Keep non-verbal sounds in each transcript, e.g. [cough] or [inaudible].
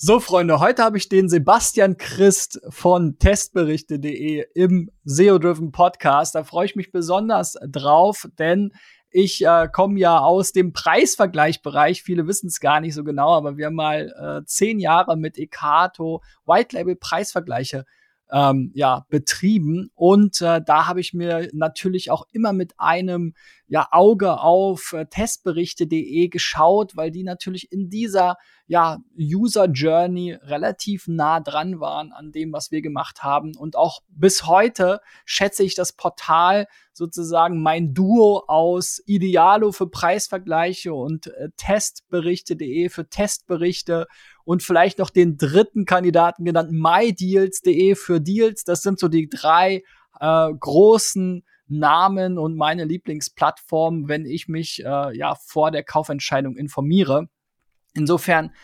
So, Freunde, heute habe ich den Sebastian Christ von testberichte.de im SEO-Driven Podcast. Da freue ich mich besonders drauf, denn ich äh, komme ja aus dem Preisvergleichbereich. Viele wissen es gar nicht so genau, aber wir haben mal äh, zehn Jahre mit Ekato White Label Preisvergleiche ähm, ja, betrieben. Und äh, da habe ich mir natürlich auch immer mit einem ja, Auge auf äh, testberichte.de geschaut, weil die natürlich in dieser ja, User Journey relativ nah dran waren an dem, was wir gemacht haben. Und auch bis heute schätze ich das Portal sozusagen mein Duo aus Idealo für Preisvergleiche und äh, Testberichte.de für Testberichte und vielleicht noch den dritten Kandidaten genannt mydeals.de für Deals. Das sind so die drei äh, großen Namen und meine Lieblingsplattform, wenn ich mich äh, ja vor der Kaufentscheidung informiere. Insofern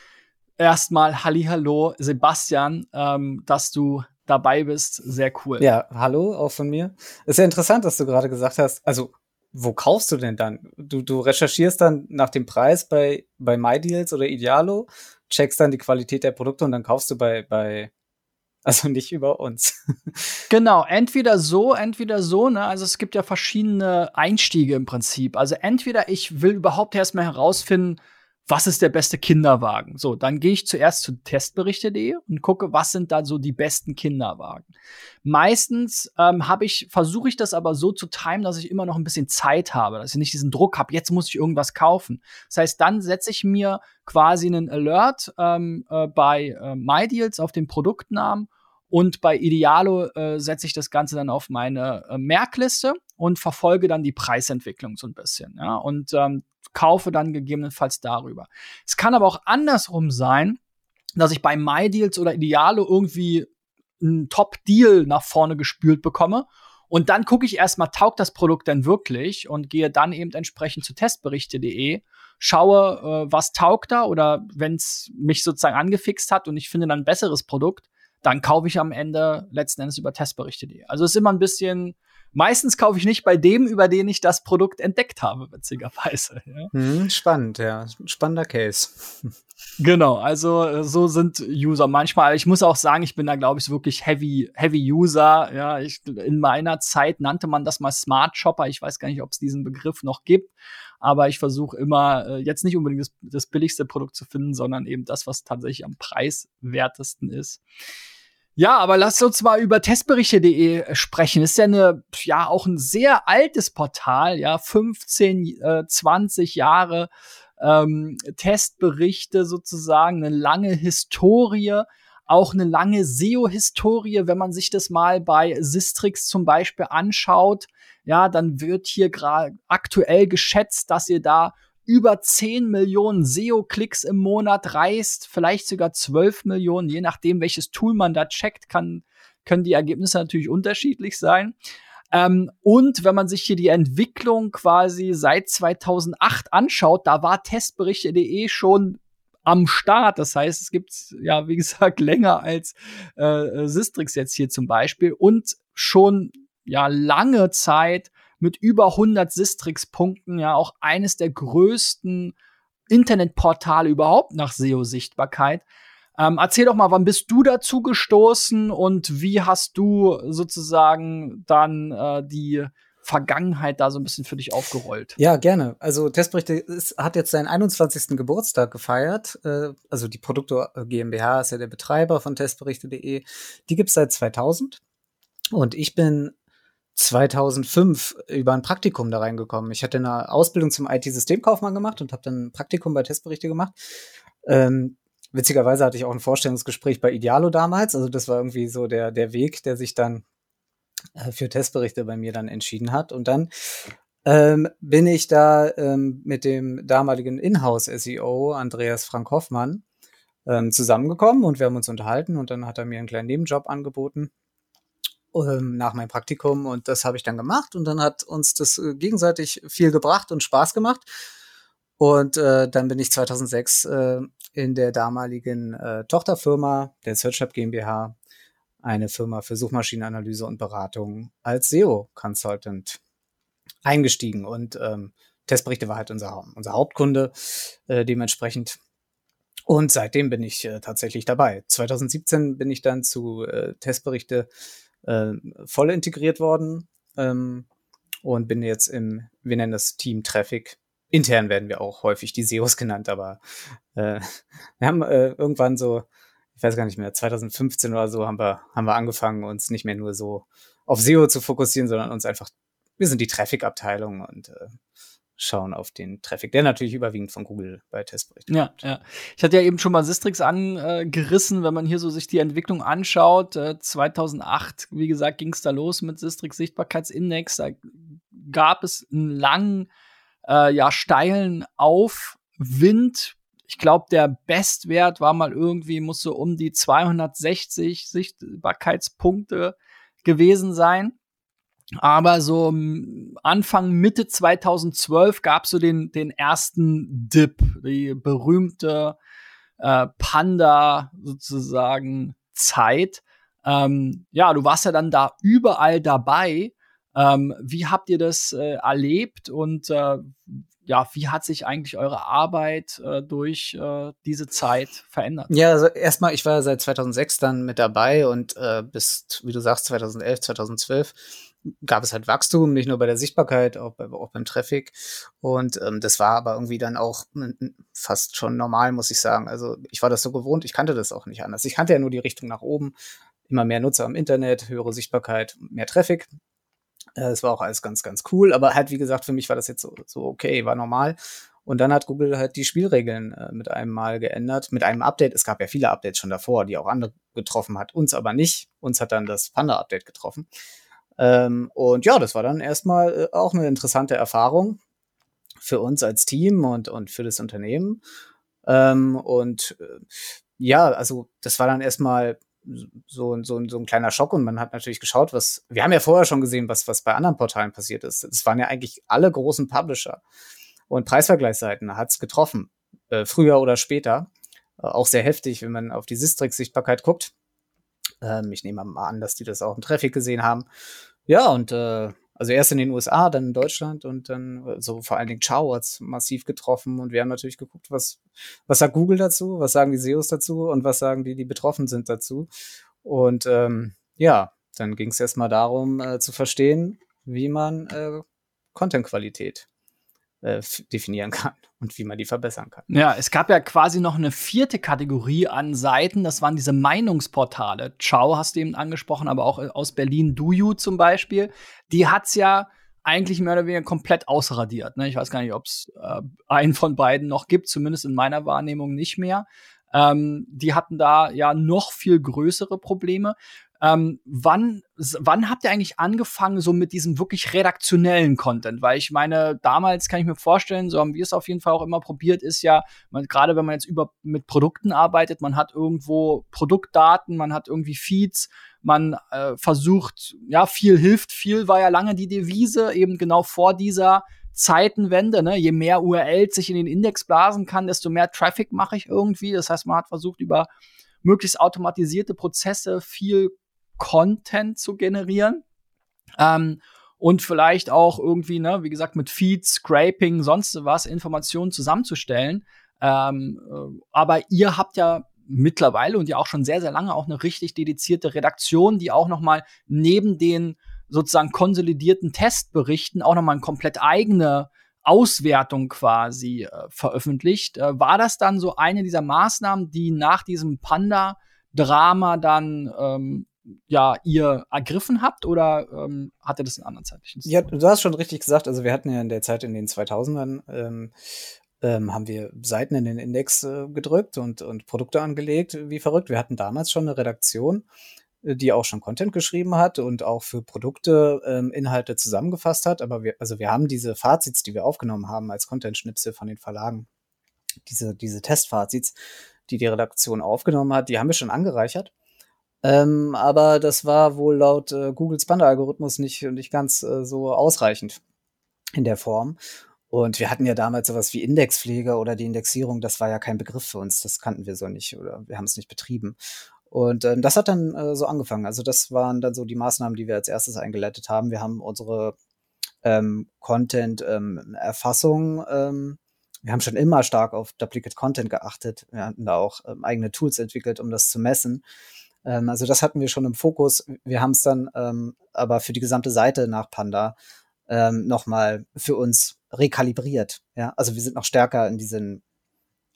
erstmal Hallihallo, Sebastian, ähm, dass du dabei bist. Sehr cool. Ja, hallo, auch von mir. Ist ja interessant, dass du gerade gesagt hast, also wo kaufst du denn dann? Du, du recherchierst dann nach dem Preis bei, bei MyDeals oder Idealo, checkst dann die Qualität der Produkte und dann kaufst du bei, bei also nicht über uns. [laughs] genau, entweder so, entweder so, ne? Also es gibt ja verschiedene Einstiege im Prinzip. Also entweder ich will überhaupt erstmal herausfinden, was ist der beste Kinderwagen? So, dann gehe ich zuerst zu testberichte.de und gucke, was sind da so die besten Kinderwagen. Meistens ähm, habe ich, versuche ich das aber so zu timen, dass ich immer noch ein bisschen Zeit habe, dass ich nicht diesen Druck habe, jetzt muss ich irgendwas kaufen. Das heißt, dann setze ich mir quasi einen Alert ähm, äh, bei äh, MyDeals auf den Produktnamen und bei Idealo äh, setze ich das Ganze dann auf meine äh, Merkliste und verfolge dann die Preisentwicklung so ein bisschen. Ja? Und ähm, kaufe dann gegebenenfalls darüber. Es kann aber auch andersrum sein, dass ich bei MyDeals oder Idealo irgendwie einen Top-Deal nach vorne gespült bekomme. Und dann gucke ich erstmal, taugt das Produkt denn wirklich und gehe dann eben entsprechend zu testberichte.de, schaue, äh, was taugt da oder wenn es mich sozusagen angefixt hat und ich finde dann ein besseres Produkt, dann kaufe ich am Ende letzten Endes über testberichte.de. Also es ist immer ein bisschen Meistens kaufe ich nicht bei dem, über den ich das Produkt entdeckt habe, witzigerweise. Ja. Hm, spannend, ja. Spannender Case. Genau, also äh, so sind User manchmal. Ich muss auch sagen, ich bin da, glaube ich, wirklich heavy, heavy User. Ja, ich, in meiner Zeit nannte man das mal Smart Shopper. Ich weiß gar nicht, ob es diesen Begriff noch gibt. Aber ich versuche immer, äh, jetzt nicht unbedingt das, das billigste Produkt zu finden, sondern eben das, was tatsächlich am preiswertesten ist. Ja, aber lasst uns mal über testberichte.de sprechen. Das ist ja eine, ja, auch ein sehr altes Portal, ja, 15, äh, 20 Jahre ähm, Testberichte sozusagen, eine lange Historie, auch eine lange SEO-Historie, wenn man sich das mal bei Sistrix zum Beispiel anschaut. Ja, dann wird hier gerade aktuell geschätzt, dass ihr da über 10 Millionen SEO-Klicks im Monat reißt, vielleicht sogar 12 Millionen, je nachdem, welches Tool man da checkt, kann, können die Ergebnisse natürlich unterschiedlich sein. Ähm, und wenn man sich hier die Entwicklung quasi seit 2008 anschaut, da war testberichte.de schon am Start. Das heißt, es gibt ja, wie [laughs] gesagt, länger als äh, Sistrix jetzt hier zum Beispiel und schon ja lange Zeit mit über 100 Sistrix-Punkten ja auch eines der größten Internetportale überhaupt nach SEO-Sichtbarkeit. Ähm, erzähl doch mal, wann bist du dazu gestoßen und wie hast du sozusagen dann äh, die Vergangenheit da so ein bisschen für dich aufgerollt? Ja, gerne. Also Testberichte ist, hat jetzt seinen 21. Geburtstag gefeiert. Äh, also die Produkte GmbH ist ja der Betreiber von testberichte.de. Die gibt's seit 2000. Und ich bin 2005 über ein Praktikum da reingekommen. Ich hatte eine Ausbildung zum IT-Systemkaufmann gemacht und habe dann ein Praktikum bei Testberichte gemacht. Ähm, witzigerweise hatte ich auch ein Vorstellungsgespräch bei Idealo damals. Also das war irgendwie so der, der Weg, der sich dann äh, für Testberichte bei mir dann entschieden hat. Und dann ähm, bin ich da ähm, mit dem damaligen Inhouse-SEO Andreas Frank Hoffmann ähm, zusammengekommen und wir haben uns unterhalten und dann hat er mir einen kleinen Nebenjob angeboten ähm, nach meinem Praktikum und das habe ich dann gemacht und dann hat uns das äh, gegenseitig viel gebracht und Spaß gemacht. Und äh, dann bin ich 2006 äh, in der damaligen äh, Tochterfirma der SearchLab GmbH, eine Firma für Suchmaschinenanalyse und Beratung, als SEO-Consultant eingestiegen. Und ähm, Testberichte war halt unser, unser Hauptkunde äh, dementsprechend. Und seitdem bin ich äh, tatsächlich dabei. 2017 bin ich dann zu äh, Testberichte äh, voll integriert worden ähm, und bin jetzt im, wir nennen das Team Traffic. Intern werden wir auch häufig die SEOs [laughs] genannt, aber äh, wir haben äh, irgendwann so, ich weiß gar nicht mehr, 2015 oder so haben wir, haben wir angefangen, uns nicht mehr nur so auf SEO zu fokussieren, sondern uns einfach, wir sind die Traffic-Abteilung und äh, schauen auf den Traffic, der natürlich überwiegend von Google bei Testberichten Ja, ja. Ich hatte ja eben schon mal Sistrix angerissen, wenn man hier so sich die Entwicklung anschaut. Äh, 2008, wie gesagt, ging es da los mit Sistrix Sichtbarkeitsindex. Da gab es einen langen, äh, ja, steilen Aufwind. Ich glaube, der Bestwert war mal irgendwie, muss so um die 260 Sichtbarkeitspunkte gewesen sein. Aber so Anfang, Mitte 2012 gab es so den, den ersten Dip, die berühmte äh, Panda sozusagen Zeit. Ähm, ja, du warst ja dann da überall dabei. Ähm, wie habt ihr das äh, erlebt und äh, ja, wie hat sich eigentlich eure Arbeit äh, durch äh, diese Zeit verändert? Ja, also erstmal, ich war seit 2006 dann mit dabei und äh, bis, wie du sagst, 2011, 2012 gab es halt Wachstum, nicht nur bei der Sichtbarkeit, auch, bei, auch beim Traffic. Und ähm, das war aber irgendwie dann auch fast schon normal, muss ich sagen. Also ich war das so gewohnt, ich kannte das auch nicht anders. Ich kannte ja nur die Richtung nach oben, immer mehr Nutzer am Internet, höhere Sichtbarkeit, mehr Traffic. Äh, es war auch alles ganz, ganz cool. Aber halt, wie gesagt, für mich war das jetzt so, so okay, war normal. Und dann hat Google halt die Spielregeln äh, mit einem Mal geändert, mit einem Update. Es gab ja viele Updates schon davor, die auch andere getroffen hat, uns aber nicht. Uns hat dann das Panda-Update getroffen. Ähm, und ja, das war dann erstmal äh, auch eine interessante Erfahrung für uns als Team und, und für das Unternehmen. Ähm, und äh, ja, also das war dann erstmal so, so, so ein kleiner Schock und man hat natürlich geschaut, was, wir haben ja vorher schon gesehen, was, was bei anderen Portalen passiert ist. Es waren ja eigentlich alle großen Publisher und Preisvergleichsseiten hat es getroffen, äh, früher oder später. Äh, auch sehr heftig, wenn man auf die Sistrix-Sichtbarkeit guckt. Ähm, ich nehme mal an, dass die das auch im Traffic gesehen haben. Ja, und äh, also erst in den USA, dann in Deutschland und dann so vor allen Dingen Chow hat's massiv getroffen und wir haben natürlich geguckt, was, was sagt Google dazu, was sagen die SEOs dazu und was sagen die, die betroffen sind dazu. Und ähm, ja, dann ging es erstmal darum äh, zu verstehen, wie man äh, Content-Qualität äh, definieren kann [laughs] und wie man die verbessern kann. Ja, es gab ja quasi noch eine vierte Kategorie an Seiten, das waren diese Meinungsportale. Ciao hast du eben angesprochen, aber auch äh, aus Berlin DoYou zum Beispiel. Die hat's ja eigentlich mehr oder weniger komplett ausradiert. Ne? Ich weiß gar nicht, ob es äh, einen von beiden noch gibt, zumindest in meiner Wahrnehmung nicht mehr. Ähm, die hatten da ja noch viel größere Probleme. Ähm, wann, wann habt ihr eigentlich angefangen, so mit diesem wirklich redaktionellen Content? Weil ich meine, damals kann ich mir vorstellen, so haben wir es auf jeden Fall auch immer probiert, ist ja, gerade wenn man jetzt über mit Produkten arbeitet, man hat irgendwo Produktdaten, man hat irgendwie Feeds, man äh, versucht, ja, viel hilft, viel war ja lange die Devise, eben genau vor dieser Zeitenwende, ne? je mehr URLs sich in den Index blasen kann, desto mehr Traffic mache ich irgendwie. Das heißt, man hat versucht, über möglichst automatisierte Prozesse viel Content zu generieren. Ähm, und vielleicht auch irgendwie, ne, wie gesagt, mit Feeds, Scraping, sonst was, Informationen zusammenzustellen. Ähm, äh, aber ihr habt ja mittlerweile und ja auch schon sehr, sehr lange auch eine richtig dedizierte Redaktion, die auch noch mal neben den sozusagen konsolidierten Testberichten auch noch mal eine komplett eigene Auswertung quasi äh, veröffentlicht. Äh, war das dann so eine dieser Maßnahmen, die nach diesem Panda-Drama dann ähm, ja, ihr ergriffen habt oder ähm, hat er das in anderen zeitlichen Ja, du hast schon richtig gesagt. Also wir hatten ja in der Zeit in den 2000ern ähm, ähm, haben wir Seiten in den Index äh, gedrückt und, und Produkte angelegt, wie verrückt. Wir hatten damals schon eine Redaktion, äh, die auch schon Content geschrieben hat und auch für Produkte ähm, Inhalte zusammengefasst hat. Aber wir, also wir haben diese Fazits, die wir aufgenommen haben als Content-Schnipsel von den Verlagen, diese, diese Testfazits, die die Redaktion aufgenommen hat, die haben wir schon angereichert. Ähm, aber das war wohl laut äh, Googles Panda-Algorithmus nicht, nicht ganz äh, so ausreichend in der Form. Und wir hatten ja damals sowas wie Indexpflege oder die Indexierung, das war ja kein Begriff für uns, das kannten wir so nicht oder wir haben es nicht betrieben. Und ähm, das hat dann äh, so angefangen. Also das waren dann so die Maßnahmen, die wir als erstes eingeleitet haben. Wir haben unsere ähm, Content-Erfassung ähm, wir haben schon immer stark auf Duplicate Content geachtet. Wir hatten da auch ähm, eigene Tools entwickelt, um das zu messen. Ähm, also das hatten wir schon im Fokus. Wir haben es dann ähm, aber für die gesamte Seite nach Panda ähm, nochmal für uns rekalibriert. Ja, also wir sind noch stärker in diesen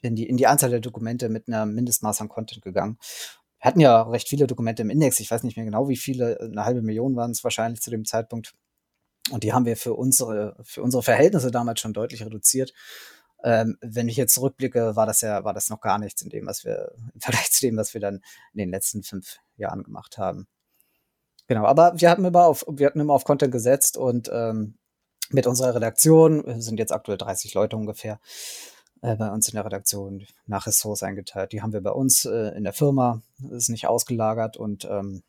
in die, in die Anzahl der Dokumente mit einer Mindestmaß an Content gegangen. Wir hatten ja recht viele Dokumente im Index. Ich weiß nicht mehr genau, wie viele. Eine halbe Million waren es wahrscheinlich zu dem Zeitpunkt. Und die haben wir für unsere, für unsere Verhältnisse damals schon deutlich reduziert. Ähm, wenn ich jetzt zurückblicke, war das ja, war das noch gar nichts in dem, was wir, [laughs] im Vergleich zu dem, was wir dann in den letzten fünf Jahren gemacht haben. Genau, aber wir hatten immer auf, wir hatten immer auf Content gesetzt und ähm, mit unserer Redaktion, wir sind jetzt aktuell 30 Leute ungefähr, äh, bei uns in der Redaktion nach Ressource eingeteilt. Die haben wir bei uns äh, in der Firma, ist nicht ausgelagert und ähm,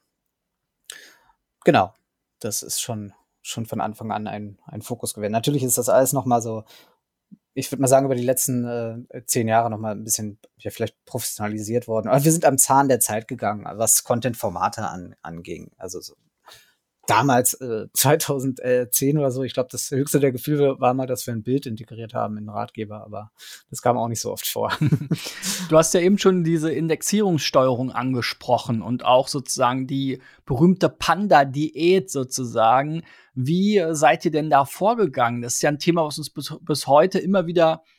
genau, das ist schon, schon von Anfang an ein, ein Fokus gewesen. Natürlich ist das alles nochmal so, ich würde mal sagen, über die letzten äh, zehn Jahre nochmal ein bisschen, ja, vielleicht professionalisiert worden. Aber wir sind am Zahn der Zeit gegangen, was Content-Formate an, anging. Also so damals, äh, 2010 oder so, ich glaube, das höchste der Gefühle war mal, dass wir ein Bild integriert haben in den Ratgeber, aber das kam auch nicht so oft vor. [laughs] du hast ja eben schon diese Indexierungssteuerung angesprochen und auch sozusagen die berühmte Panda-Diät sozusagen. Wie seid ihr denn da vorgegangen? Das ist ja ein Thema, was uns bis, bis heute immer wieder äh,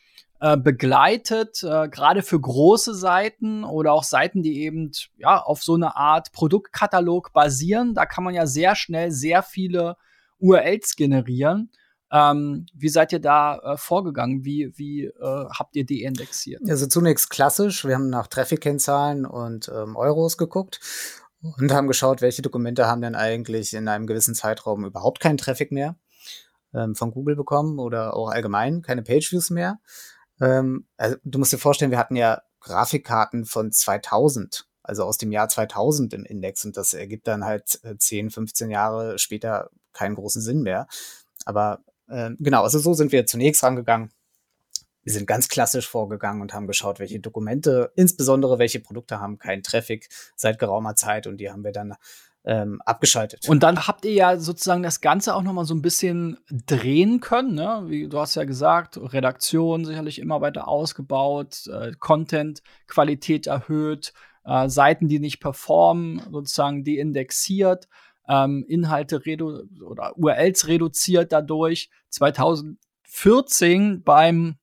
begleitet, äh, gerade für große Seiten oder auch Seiten, die eben ja auf so eine Art Produktkatalog basieren. Da kann man ja sehr schnell sehr viele URLs generieren. Ähm, wie seid ihr da äh, vorgegangen? Wie, wie äh, habt ihr die indexiert? Also zunächst klassisch. Wir haben nach Traffic-Kennzahlen und ähm, Euros geguckt und haben geschaut, welche Dokumente haben denn eigentlich in einem gewissen Zeitraum überhaupt keinen Traffic mehr ähm, von Google bekommen oder auch allgemein keine Pageviews mehr. Ähm, also du musst dir vorstellen, wir hatten ja Grafikkarten von 2000, also aus dem Jahr 2000 im Index und das ergibt dann halt 10, äh, 15 Jahre später keinen großen Sinn mehr. Aber äh, genau, also so sind wir zunächst rangegangen. Wir sind ganz klassisch vorgegangen und haben geschaut, welche Dokumente, insbesondere welche Produkte haben keinen Traffic seit geraumer Zeit und die haben wir dann ähm, abgeschaltet. Und dann habt ihr ja sozusagen das Ganze auch noch mal so ein bisschen drehen können. Ne? Wie du hast ja gesagt, Redaktion sicherlich immer weiter ausgebaut, äh, Content-Qualität erhöht, äh, Seiten, die nicht performen, sozusagen deindexiert, ähm, Inhalte redu oder URLs reduziert dadurch. 2014 beim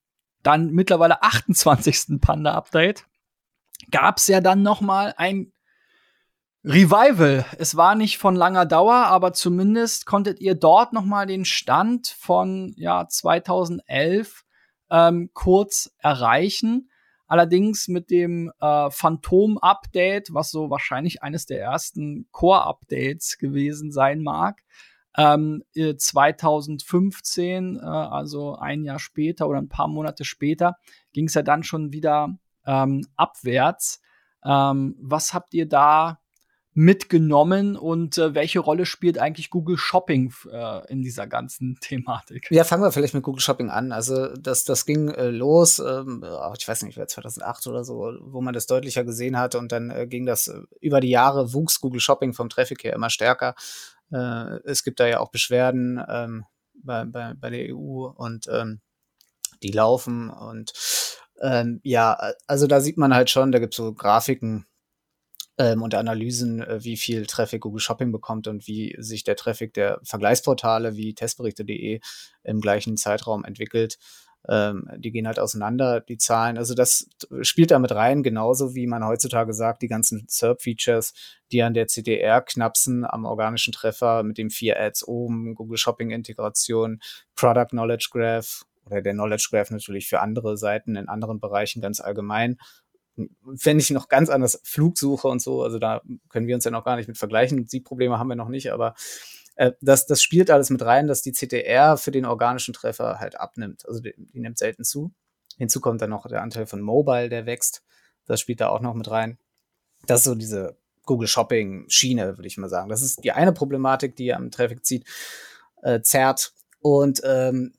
dann mittlerweile 28. Panda-Update gab es ja dann noch mal ein Revival. Es war nicht von langer Dauer, aber zumindest konntet ihr dort noch mal den Stand von ja 2011 ähm, kurz erreichen. Allerdings mit dem äh, Phantom-Update, was so wahrscheinlich eines der ersten Core-Updates gewesen sein mag, ähm, 2015, äh, also ein Jahr später oder ein paar Monate später, ging es ja dann schon wieder ähm, abwärts. Ähm, was habt ihr da mitgenommen und äh, welche Rolle spielt eigentlich Google Shopping äh, in dieser ganzen [laughs] Thematik? Ja, fangen wir vielleicht mit Google Shopping an. Also das, das ging äh, los, ähm, ich weiß nicht, 2008 oder so, wo man das deutlicher gesehen hat und dann äh, ging das äh, über die Jahre, wuchs Google Shopping vom Traffic her immer stärker. Äh, es gibt da ja auch Beschwerden ähm, bei, bei, bei der EU und ähm, die laufen und ähm, ja, also da sieht man halt schon, da gibt es so Grafiken, ähm, und Analysen, äh, wie viel Traffic Google Shopping bekommt und wie sich der Traffic der Vergleichsportale wie testberichte.de im gleichen Zeitraum entwickelt. Ähm, die gehen halt auseinander, die Zahlen. Also das spielt damit rein, genauso wie man heutzutage sagt, die ganzen SERP-Features, die an der CDR knapsen, am organischen Treffer mit dem vier Ads oben, Google Shopping-Integration, Product Knowledge Graph oder der Knowledge Graph natürlich für andere Seiten in anderen Bereichen ganz allgemein wenn ich noch ganz anders Flugsuche und so, also da können wir uns ja noch gar nicht mit vergleichen. Die Probleme haben wir noch nicht, aber äh, das, das spielt alles mit rein, dass die CTR für den organischen Treffer halt abnimmt. Also die, die nimmt selten zu. Hinzu kommt dann noch der Anteil von Mobile, der wächst. Das spielt da auch noch mit rein. Das ist so diese Google Shopping Schiene, würde ich mal sagen. Das ist die eine Problematik, die am Traffic zieht, äh, zerrt. Und ähm,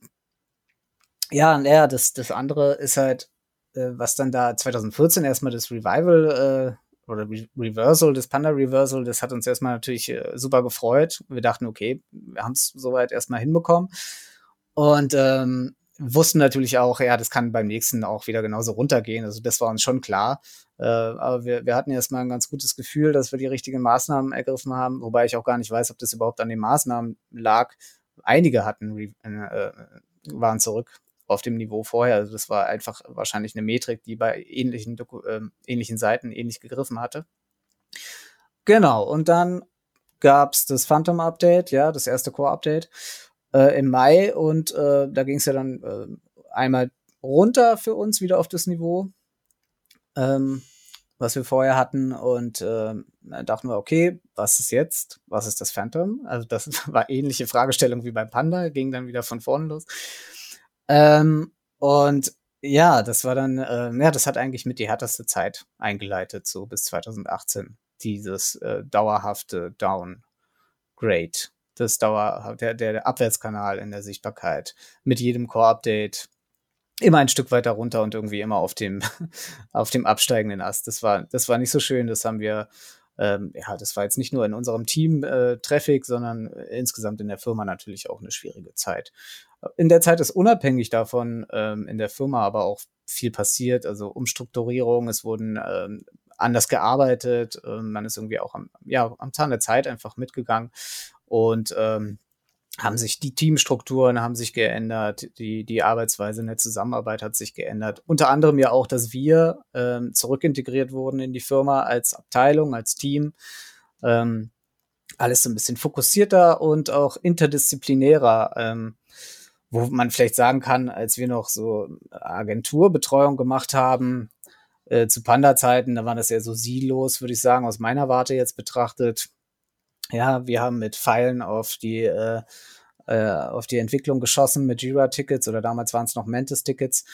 ja, naja, das, das andere ist halt, äh, was dann da 2014 erstmal das Revival äh, oder Re Reversal, das Panda Reversal, das hat uns erstmal natürlich äh, super gefreut. Wir dachten, okay, wir haben es soweit erstmal hinbekommen. Und ähm, wussten natürlich auch, ja, das kann beim nächsten auch wieder genauso runtergehen. Also das war uns schon klar. Äh, aber wir, wir hatten erstmal ein ganz gutes Gefühl, dass wir die richtigen Maßnahmen ergriffen haben, wobei ich auch gar nicht weiß, ob das überhaupt an den Maßnahmen lag. Einige hatten äh, waren zurück auf dem Niveau vorher. Also das war einfach wahrscheinlich eine Metrik, die bei ähnlichen, äh, ähnlichen Seiten ähnlich gegriffen hatte. Genau, und dann gab's das Phantom Update, ja, das erste Core-Update äh, im Mai und äh, da ging es ja dann äh, einmal runter für uns wieder auf das Niveau, ähm, was wir vorher hatten und äh, dachten wir, okay, was ist jetzt? Was ist das Phantom? Also das [laughs] war ähnliche Fragestellung wie beim Panda, ging dann wieder von vorne los. Ähm, und ja, das war dann, äh, ja, das hat eigentlich mit die härteste Zeit eingeleitet, so bis 2018, dieses äh, dauerhafte Downgrade, das Dauer, der, der Abwärtskanal in der Sichtbarkeit mit jedem Core-Update immer ein Stück weiter runter und irgendwie immer auf dem, [laughs] auf dem absteigenden Ast. Das war, das war nicht so schön. Das haben wir, ähm, ja, das war jetzt nicht nur in unserem Team äh, Traffic, sondern insgesamt in der Firma natürlich auch eine schwierige Zeit. In der Zeit ist unabhängig davon ähm, in der Firma aber auch viel passiert, also Umstrukturierung, es wurden ähm, anders gearbeitet, ähm, man ist irgendwie auch am, ja, am Zahn der Zeit einfach mitgegangen und ähm, haben sich die Teamstrukturen haben sich geändert, die, die Arbeitsweise in der Zusammenarbeit hat sich geändert. Unter anderem ja auch, dass wir ähm, zurückintegriert wurden in die Firma als Abteilung, als Team. Ähm, alles so ein bisschen fokussierter und auch interdisziplinärer. Ähm, wo man vielleicht sagen kann, als wir noch so Agenturbetreuung gemacht haben, äh, zu Panda-Zeiten, da waren das ja so Silos, würde ich sagen, aus meiner Warte jetzt betrachtet. Ja, wir haben mit Pfeilen auf die äh, äh, auf die Entwicklung geschossen mit Jira-Tickets oder damals waren es noch Mantis-Tickets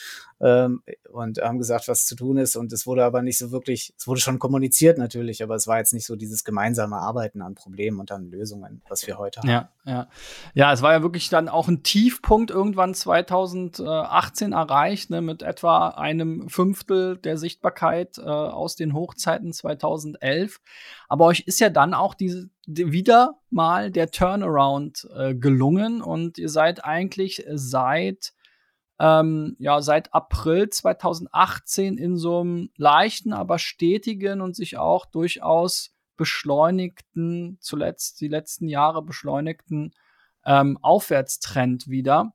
ähm, und haben gesagt, was zu tun ist. Und es wurde aber nicht so wirklich, es wurde schon kommuniziert natürlich, aber es war jetzt nicht so dieses gemeinsame Arbeiten an Problemen und an Lösungen, was wir heute haben. Ja, ja. Ja, es war ja wirklich dann auch ein Tiefpunkt irgendwann 2018 erreicht, ne, mit etwa einem Fünftel der Sichtbarkeit äh, aus den Hochzeiten 2011. Aber euch ist ja dann auch diese wieder mal der Turnaround äh, gelungen und ihr seid eigentlich seit ähm, ja seit April 2018 in so einem leichten, aber stetigen und sich auch durchaus beschleunigten, zuletzt die letzten Jahre beschleunigten ähm, Aufwärtstrend wieder.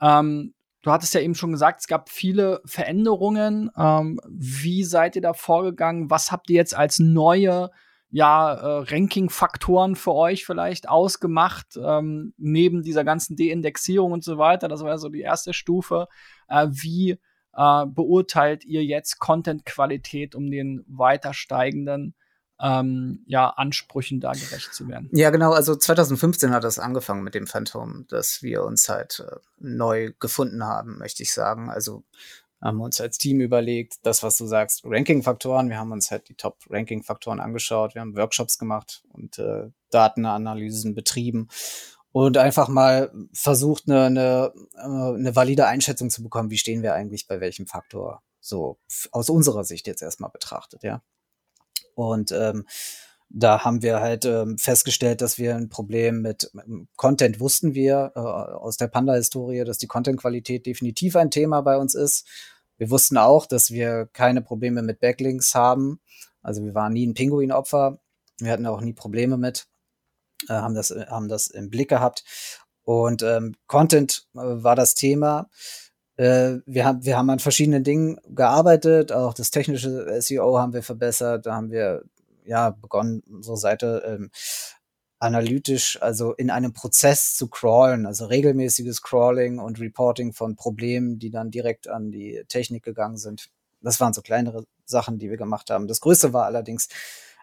Ähm, du hattest ja eben schon gesagt, es gab viele Veränderungen. Ähm, wie seid ihr da vorgegangen? Was habt ihr jetzt als neue ja, äh, Ranking-Faktoren für euch vielleicht ausgemacht, ähm, neben dieser ganzen Deindexierung und so weiter. Das war so die erste Stufe. Äh, wie äh, beurteilt ihr jetzt Content-Qualität, um den weiter steigenden ähm, ja, Ansprüchen da gerecht zu werden? Ja, genau. Also 2015 hat das angefangen mit dem Phantom, dass wir uns halt äh, neu gefunden haben, möchte ich sagen. Also haben uns als Team überlegt, das, was du sagst, Ranking-Faktoren. Wir haben uns halt die Top-Ranking-Faktoren angeschaut. Wir haben Workshops gemacht und äh, Datenanalysen betrieben und einfach mal versucht, eine, eine, äh, eine valide Einschätzung zu bekommen, wie stehen wir eigentlich bei welchem Faktor. So aus unserer Sicht jetzt erstmal betrachtet, ja. Und ähm, da haben wir halt ähm, festgestellt, dass wir ein Problem mit, mit Content wussten wir äh, aus der Panda-Historie, dass die Content-Qualität definitiv ein Thema bei uns ist. Wir wussten auch, dass wir keine Probleme mit Backlinks haben. Also wir waren nie ein Pinguin-Opfer. Wir hatten auch nie Probleme mit, äh, haben, das, haben das im Blick gehabt. Und ähm, Content äh, war das Thema. Äh, wir, haben, wir haben an verschiedenen Dingen gearbeitet. Auch das technische SEO haben wir verbessert. Da haben wir ja begonnen, unsere Seite ähm, analytisch, also in einem Prozess zu crawlen, also regelmäßiges Crawling und Reporting von Problemen, die dann direkt an die Technik gegangen sind. Das waren so kleinere Sachen, die wir gemacht haben. Das Größte war allerdings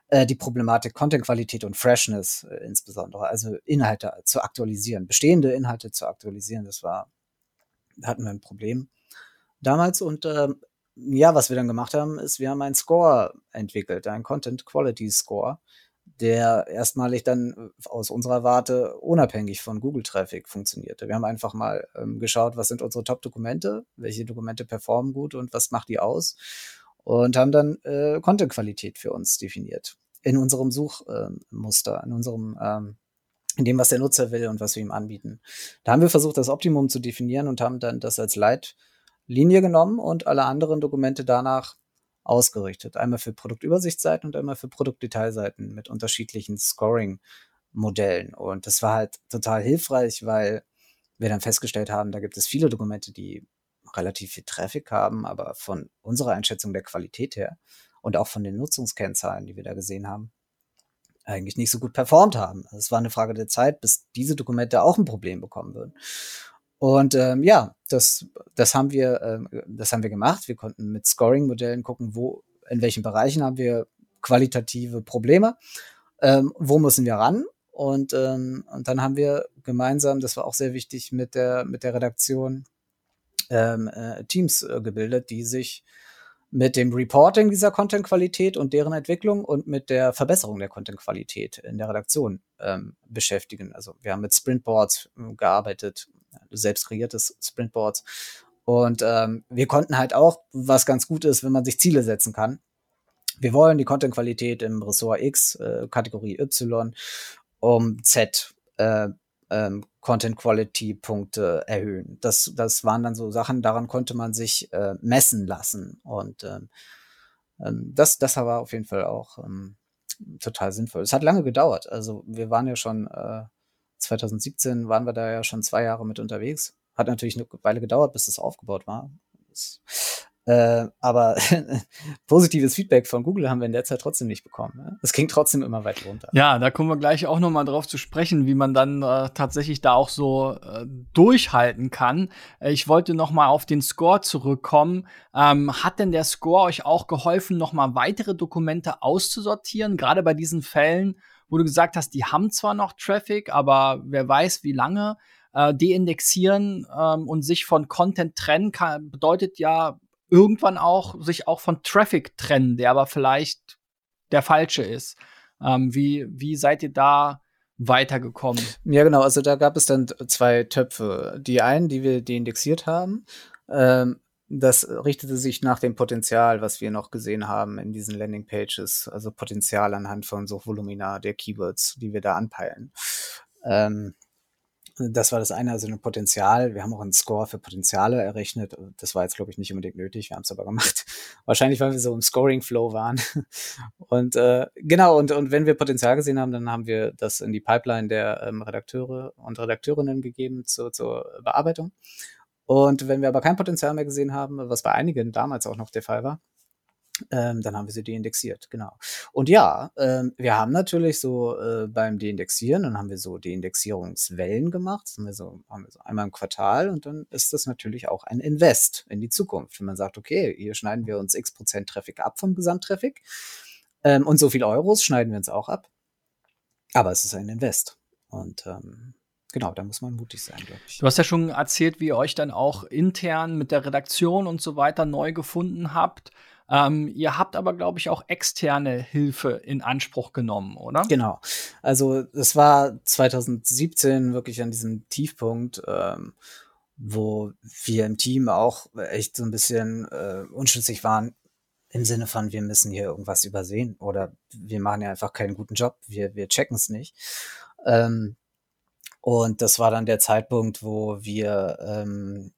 äh, die Problematik Content-Qualität und Freshness äh, insbesondere, also Inhalte zu aktualisieren, bestehende Inhalte zu aktualisieren. Das war, da hatten wir ein Problem damals und äh, ja, was wir dann gemacht haben, ist, wir haben einen Score entwickelt, einen Content Quality Score, der erstmalig dann äh, aus unserer Warte unabhängig von Google Traffic funktionierte. Wir haben einfach mal ähm, geschaut, was sind unsere Top-Dokumente, welche Dokumente performen gut und was macht die aus und haben dann äh, Content-Qualität für uns definiert in unserem Suchmuster, ähm, in unserem ähm, in dem, was der Nutzer will und was wir ihm anbieten. Da haben wir versucht, das Optimum zu definieren und haben dann das als Leitlinie genommen und alle anderen Dokumente danach ausgerichtet. Einmal für Produktübersichtsseiten und einmal für Produktdetailseiten mit unterschiedlichen Scoring-Modellen. Und das war halt total hilfreich, weil wir dann festgestellt haben, da gibt es viele Dokumente, die relativ viel Traffic haben, aber von unserer Einschätzung der Qualität her und auch von den Nutzungskennzahlen, die wir da gesehen haben, eigentlich nicht so gut performt haben. Also es war eine Frage der Zeit, bis diese Dokumente auch ein Problem bekommen würden. Und ähm, ja, das, das haben wir, ähm, das haben wir gemacht. Wir konnten mit Scoring-Modellen gucken, wo, in welchen Bereichen haben wir qualitative Probleme, ähm, wo müssen wir ran. Und, ähm, und dann haben wir gemeinsam, das war auch sehr wichtig, mit der, mit der Redaktion ähm, äh, Teams äh, gebildet, die sich mit dem Reporting dieser Content-Qualität und deren Entwicklung und mit der Verbesserung der Content-Qualität in der Redaktion ähm, beschäftigen. Also wir haben mit Sprintboards äh, gearbeitet, selbst kreiertes Sprintboards. Und ähm, wir konnten halt auch, was ganz gut ist, wenn man sich Ziele setzen kann. Wir wollen die Content-Qualität im Ressort X, äh, Kategorie Y, um Z äh, ähm, Content Quality Punkte erhöhen. Das, das waren dann so Sachen, daran konnte man sich äh, messen lassen. Und ähm, ähm, das, das war auf jeden Fall auch ähm, total sinnvoll. Es hat lange gedauert. Also wir waren ja schon äh, 2017 waren wir da ja schon zwei Jahre mit unterwegs. Hat natürlich eine Weile gedauert, bis das aufgebaut war. Das, äh, aber [laughs] positives Feedback von Google haben wir in der Zeit trotzdem nicht bekommen. Es ging trotzdem immer weit runter. Ja, da kommen wir gleich auch noch mal drauf zu sprechen, wie man dann äh, tatsächlich da auch so äh, durchhalten kann. Äh, ich wollte noch mal auf den Score zurückkommen. Ähm, hat denn der Score euch auch geholfen, noch mal weitere Dokumente auszusortieren, gerade bei diesen Fällen, wo du gesagt hast, die haben zwar noch Traffic, aber wer weiß, wie lange. Äh, deindexieren ähm, und sich von Content trennen kann, bedeutet ja irgendwann auch sich auch von Traffic trennen, der aber vielleicht der falsche ist. Ähm, wie, wie seid ihr da weitergekommen? Ja, genau. Also da gab es dann zwei Töpfe. Die einen, die wir deindexiert haben, ähm, das richtete sich nach dem Potenzial, was wir noch gesehen haben in diesen Landingpages, also Potenzial anhand von Suchvolumina der Keywords, die wir da anpeilen. Ähm, das war das eine, also ein Potenzial. Wir haben auch einen Score für Potenziale errechnet. Das war jetzt, glaube ich, nicht unbedingt nötig. Wir haben es aber gemacht. [laughs] Wahrscheinlich, weil wir so im Scoring-Flow waren. [laughs] Und äh, genau, und, und wenn wir Potenzial gesehen haben, dann haben wir das in die Pipeline der ähm, Redakteure und Redakteurinnen gegeben zur, zur Bearbeitung. Und wenn wir aber kein Potenzial mehr gesehen haben, was bei einigen damals auch noch der Fall war, ähm, dann haben wir sie deindexiert, genau. Und ja, ähm, wir haben natürlich so äh, beim Deindexieren, dann haben wir so Deindexierungswellen gemacht. Haben wir, so, haben wir so einmal im Quartal und dann ist das natürlich auch ein Invest in die Zukunft. Wenn man sagt, okay, hier schneiden wir uns x Prozent Traffic ab vom Gesamttraffic ähm, und so viel Euros schneiden wir uns auch ab. Aber es ist ein Invest. Und ähm, genau, da muss man mutig sein, glaube ich. Du hast ja schon erzählt, wie ihr euch dann auch intern mit der Redaktion und so weiter neu gefunden habt. Ähm, ihr habt aber, glaube ich, auch externe Hilfe in Anspruch genommen, oder? Genau. Also es war 2017 wirklich an diesem Tiefpunkt, ähm, wo wir im Team auch echt so ein bisschen äh, unschlüssig waren, im Sinne von, wir müssen hier irgendwas übersehen oder wir machen ja einfach keinen guten Job, wir, wir checken es nicht. Ähm, und das war dann der Zeitpunkt, wo wir ähm,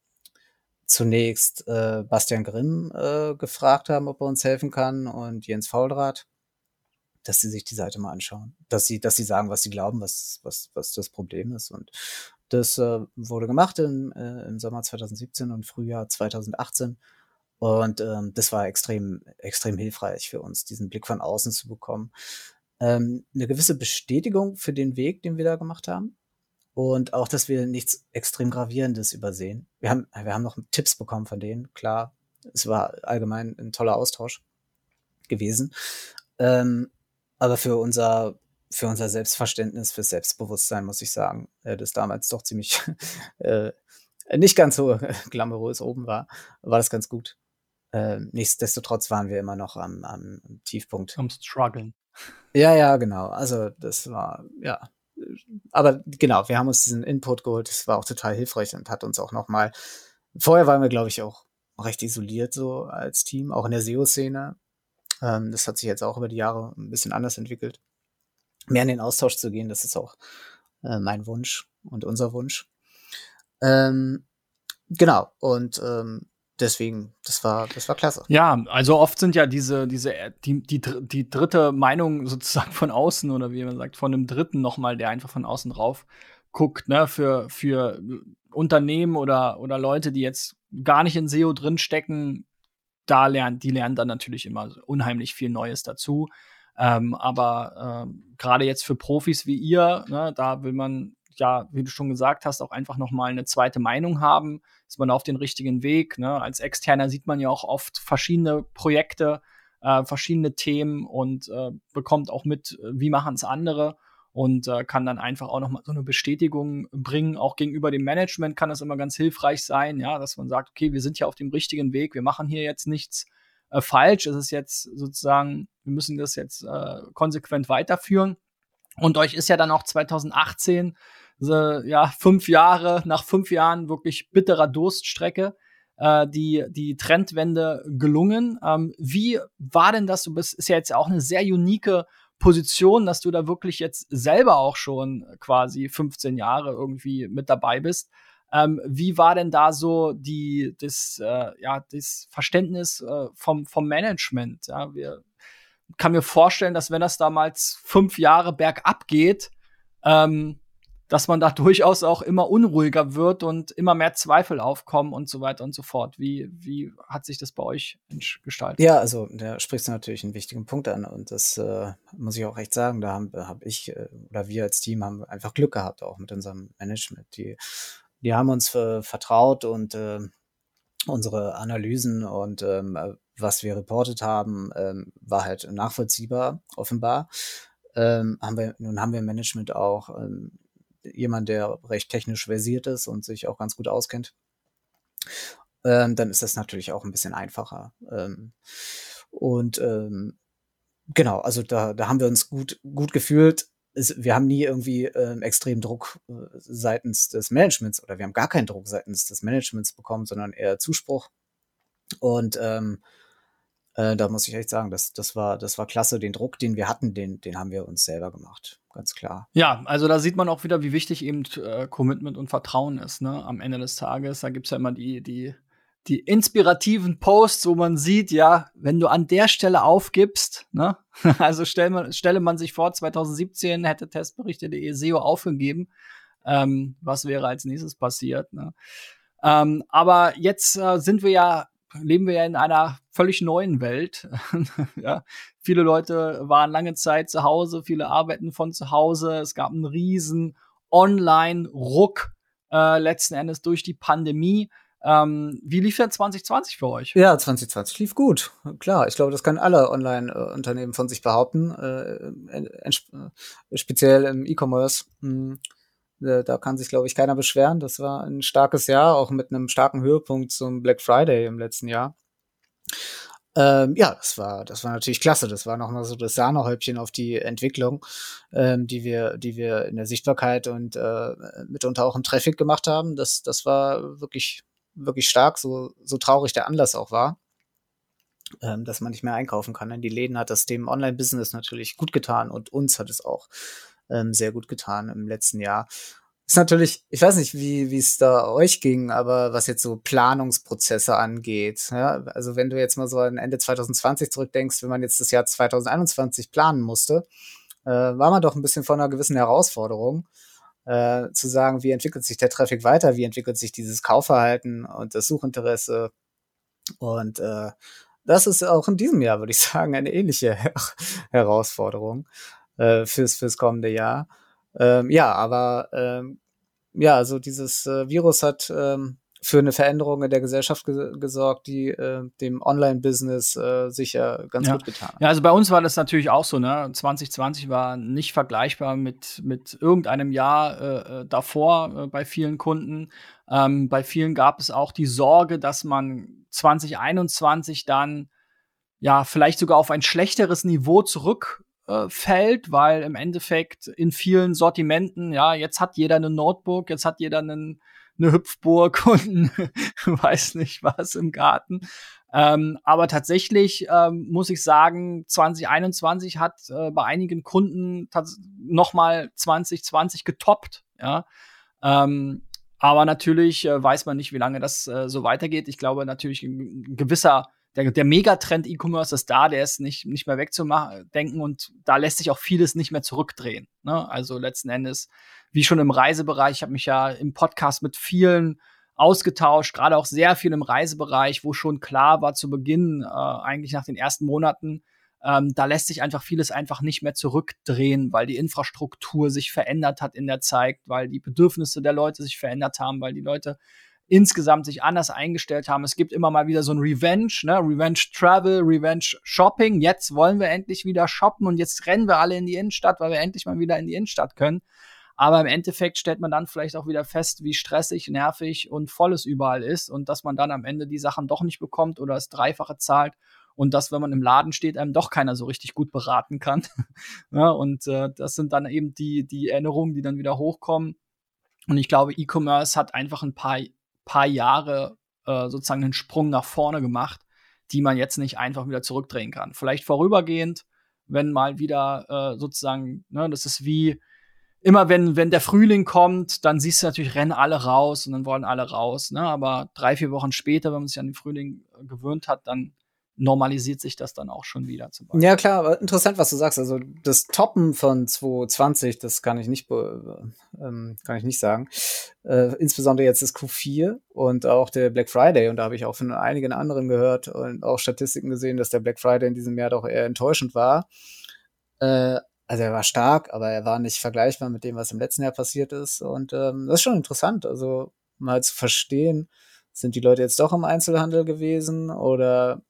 zunächst äh, Bastian Grimm äh, gefragt haben, ob er uns helfen kann und Jens Fauldrath, dass sie sich die Seite mal anschauen, dass sie, dass sie sagen, was sie glauben, was, was, was das Problem ist. Und das äh, wurde gemacht im, äh, im Sommer 2017 und Frühjahr 2018. Und ähm, das war extrem, extrem hilfreich für uns, diesen Blick von außen zu bekommen. Ähm, eine gewisse Bestätigung für den Weg, den wir da gemacht haben. Und auch, dass wir nichts extrem Gravierendes übersehen. Wir haben, wir haben noch Tipps bekommen von denen, klar. Es war allgemein ein toller Austausch gewesen. Ähm, aber für unser, für unser Selbstverständnis, für Selbstbewusstsein, muss ich sagen, äh, das damals doch ziemlich [laughs] äh, nicht ganz so [laughs] glamourös oben war, war das ganz gut. Äh, nichtsdestotrotz waren wir immer noch am, am Tiefpunkt. Am Struggeln. Ja, ja, genau. Also das war, ja, aber genau, wir haben uns diesen Input geholt. Das war auch total hilfreich und hat uns auch noch mal. Vorher waren wir, glaube ich, auch recht isoliert so als Team, auch in der SEO-Szene. Ähm, das hat sich jetzt auch über die Jahre ein bisschen anders entwickelt. Mehr in den Austausch zu gehen, das ist auch äh, mein Wunsch und unser Wunsch. Ähm, genau, und ähm, deswegen, das war, das war klasse. Ja, also oft sind ja diese, diese, die, die, die dritte Meinung [laughs] sozusagen von außen oder wie man sagt, von einem Dritten nochmal, der einfach von außen drauf guckt, ne, für, für Unternehmen oder, oder Leute, die jetzt gar nicht in SEO drinstecken, da lernen, die lernen dann natürlich immer unheimlich viel Neues dazu. Ähm, aber äh, gerade jetzt für Profis wie ihr, ne, da will man ja, wie du schon gesagt hast, auch einfach noch mal eine zweite Meinung haben. Ist man auf den richtigen Weg? Ne? Als Externer sieht man ja auch oft verschiedene Projekte, äh, verschiedene Themen und äh, bekommt auch mit, wie machen es andere und äh, kann dann einfach auch noch mal so eine Bestätigung bringen. Auch gegenüber dem Management kann das immer ganz hilfreich sein, ja, dass man sagt, okay, wir sind ja auf dem richtigen Weg, wir machen hier jetzt nichts äh, falsch. Es ist jetzt sozusagen, wir müssen das jetzt äh, konsequent weiterführen. Und euch ist ja dann auch 2018, äh, ja, fünf Jahre, nach fünf Jahren wirklich bitterer Durststrecke, äh, die, die Trendwende gelungen. Ähm, wie war denn das? Du bist, ist ja jetzt auch eine sehr unique Position, dass du da wirklich jetzt selber auch schon quasi 15 Jahre irgendwie mit dabei bist. Ähm, wie war denn da so die, das, äh, ja, das Verständnis äh, vom, vom Management? Ja, wir kann mir vorstellen, dass wenn das damals fünf Jahre bergab geht, ähm, dass man da [laughs] durchaus auch immer unruhiger wird und immer mehr Zweifel aufkommen und so weiter und so fort. Wie, wie hat sich das bei euch gestaltet? Ja, also da sprichst du natürlich einen wichtigen Punkt an und das äh, muss ich auch echt sagen, da habe hab ich äh, oder wir als Team haben einfach Glück gehabt, auch mit unserem Management. Die, die haben uns äh, vertraut und äh, unsere Analysen und ähm, was wir reportet haben, ähm, war halt nachvollziehbar, offenbar. Ähm, haben wir, nun haben wir im Management auch ähm, jemand, der recht technisch versiert ist und sich auch ganz gut auskennt, ähm, dann ist das natürlich auch ein bisschen einfacher. Ähm, und ähm, genau, also da, da haben wir uns gut, gut gefühlt. Es, wir haben nie irgendwie ähm, extrem Druck äh, seitens des Managements oder wir haben gar keinen Druck seitens des Managements bekommen, sondern eher Zuspruch. Und ähm, äh, da muss ich echt sagen, das, das, war, das war klasse. Den Druck, den wir hatten, den, den haben wir uns selber gemacht. Ganz klar. Ja, also da sieht man auch wieder, wie wichtig eben äh, Commitment und Vertrauen ist, ne? Am Ende des Tages. Da gibt es ja immer die, die, die inspirativen Posts, wo man sieht, ja, wenn du an der Stelle aufgibst, ne? [laughs] also stell man, stelle man sich vor, 2017 hätte Testberichte.de SEO aufgegeben. Ähm, was wäre als nächstes passiert? Ne? Ähm, aber jetzt äh, sind wir ja leben wir ja in einer völlig neuen Welt. [laughs] ja, viele Leute waren lange Zeit zu Hause, viele arbeiten von zu Hause. Es gab einen riesen Online-Ruck äh, letzten Endes durch die Pandemie. Ähm, wie lief denn 2020 für euch? Ja, 2020 lief gut. Klar, ich glaube, das können alle Online-Unternehmen von sich behaupten, äh, äh, speziell im E-Commerce. Hm äh, da kann sich, glaube ich, keiner beschweren. Das war ein starkes Jahr, auch mit einem starken Höhepunkt zum Black Friday im letzten Jahr. Ähm, ja, das war, das war natürlich klasse. Das war nochmal so das Sahnehäubchen auf die Entwicklung, ähm, die wir, die wir in der Sichtbarkeit und äh, mitunter auch im Traffic gemacht haben. Das, das war wirklich, wirklich stark, so, so traurig der Anlass auch war. Ähm, dass man nicht mehr einkaufen kann. Denn die Läden hat das dem Online-Business natürlich gut getan und uns hat es auch ähm, sehr gut getan im letzten Jahr. Ist natürlich, ich weiß nicht, wie wie es da euch ging, aber was jetzt so Planungsprozesse angeht, ja, also wenn du jetzt mal so an Ende 2020 zurückdenkst, wenn man jetzt das Jahr 2021 planen musste, äh, war man doch ein bisschen vor einer gewissen Herausforderung, äh, zu sagen, wie entwickelt sich der Traffic weiter, wie entwickelt sich dieses Kaufverhalten und das Suchinteresse und äh, das ist auch in diesem Jahr, würde ich [laughs] sagen, eine ähnliche Herausforderung äh, fürs, fürs kommende Jahr. Ähm, ja, aber ähm, ja, also dieses äh, Virus hat ähm, für eine Veränderung in der Gesellschaft ge gesorgt, die äh, dem Online-Business äh, sicher ganz ja. gut getan hat. Ja, also bei uns war das natürlich auch so. Ne? 2020 war nicht vergleichbar mit, mit irgendeinem Jahr äh, äh davor äh, bei vielen Kunden. Ähm, bei vielen gab es auch die Sorge, dass man 2021 dann ja vielleicht sogar auf ein schlechteres Niveau zurück äh, fällt, weil im Endeffekt in vielen Sortimenten, ja, jetzt hat jeder eine Notebook, jetzt hat jeder einen, eine Hüpfburg [laughs] und weiß nicht was im Garten. Ähm, aber tatsächlich ähm, muss ich sagen, 2021 hat äh, bei einigen Kunden nochmal 2020 getoppt. Ja. Ähm, aber natürlich äh, weiß man nicht, wie lange das äh, so weitergeht. Ich glaube natürlich ein gewisser der, der Megatrend E-Commerce ist da, der ist nicht, nicht mehr wegzudenken und da lässt sich auch vieles nicht mehr zurückdrehen. Ne? Also letzten Endes, wie schon im Reisebereich, ich habe mich ja im Podcast mit vielen ausgetauscht, gerade auch sehr viel im Reisebereich, wo schon klar war zu Beginn, äh, eigentlich nach den ersten Monaten, ähm, da lässt sich einfach vieles einfach nicht mehr zurückdrehen, weil die Infrastruktur sich verändert hat in der Zeit, weil die Bedürfnisse der Leute sich verändert haben, weil die Leute insgesamt sich anders eingestellt haben. Es gibt immer mal wieder so ein Revenge, ne? Revenge Travel, Revenge Shopping. Jetzt wollen wir endlich wieder shoppen und jetzt rennen wir alle in die Innenstadt, weil wir endlich mal wieder in die Innenstadt können. Aber im Endeffekt stellt man dann vielleicht auch wieder fest, wie stressig, nervig und voll es überall ist und dass man dann am Ende die Sachen doch nicht bekommt oder das Dreifache zahlt und dass, wenn man im Laden steht, einem doch keiner so richtig gut beraten kann. ja, [laughs] und äh, das sind dann eben die, die Erinnerungen, die dann wieder hochkommen. Und ich glaube, E-Commerce hat einfach ein paar, paar Jahre äh, sozusagen einen Sprung nach vorne gemacht, die man jetzt nicht einfach wieder zurückdrehen kann. Vielleicht vorübergehend, wenn mal wieder äh, sozusagen, ne, das ist wie, immer wenn, wenn der Frühling kommt, dann siehst du natürlich, rennen alle raus und dann wollen alle raus. Ne? Aber drei, vier Wochen später, wenn man sich an den Frühling äh, gewöhnt hat, dann normalisiert sich das dann auch schon wieder. Zum Beispiel. Ja, klar, aber interessant, was du sagst. Also das Toppen von 2020, das kann ich nicht, ähm, kann ich nicht sagen. Äh, insbesondere jetzt das Q4 und auch der Black Friday. Und da habe ich auch von einigen anderen gehört und auch Statistiken gesehen, dass der Black Friday in diesem Jahr doch eher enttäuschend war. Äh, also er war stark, aber er war nicht vergleichbar mit dem, was im letzten Jahr passiert ist. Und ähm, das ist schon interessant, also mal zu verstehen, sind die Leute jetzt doch im Einzelhandel gewesen oder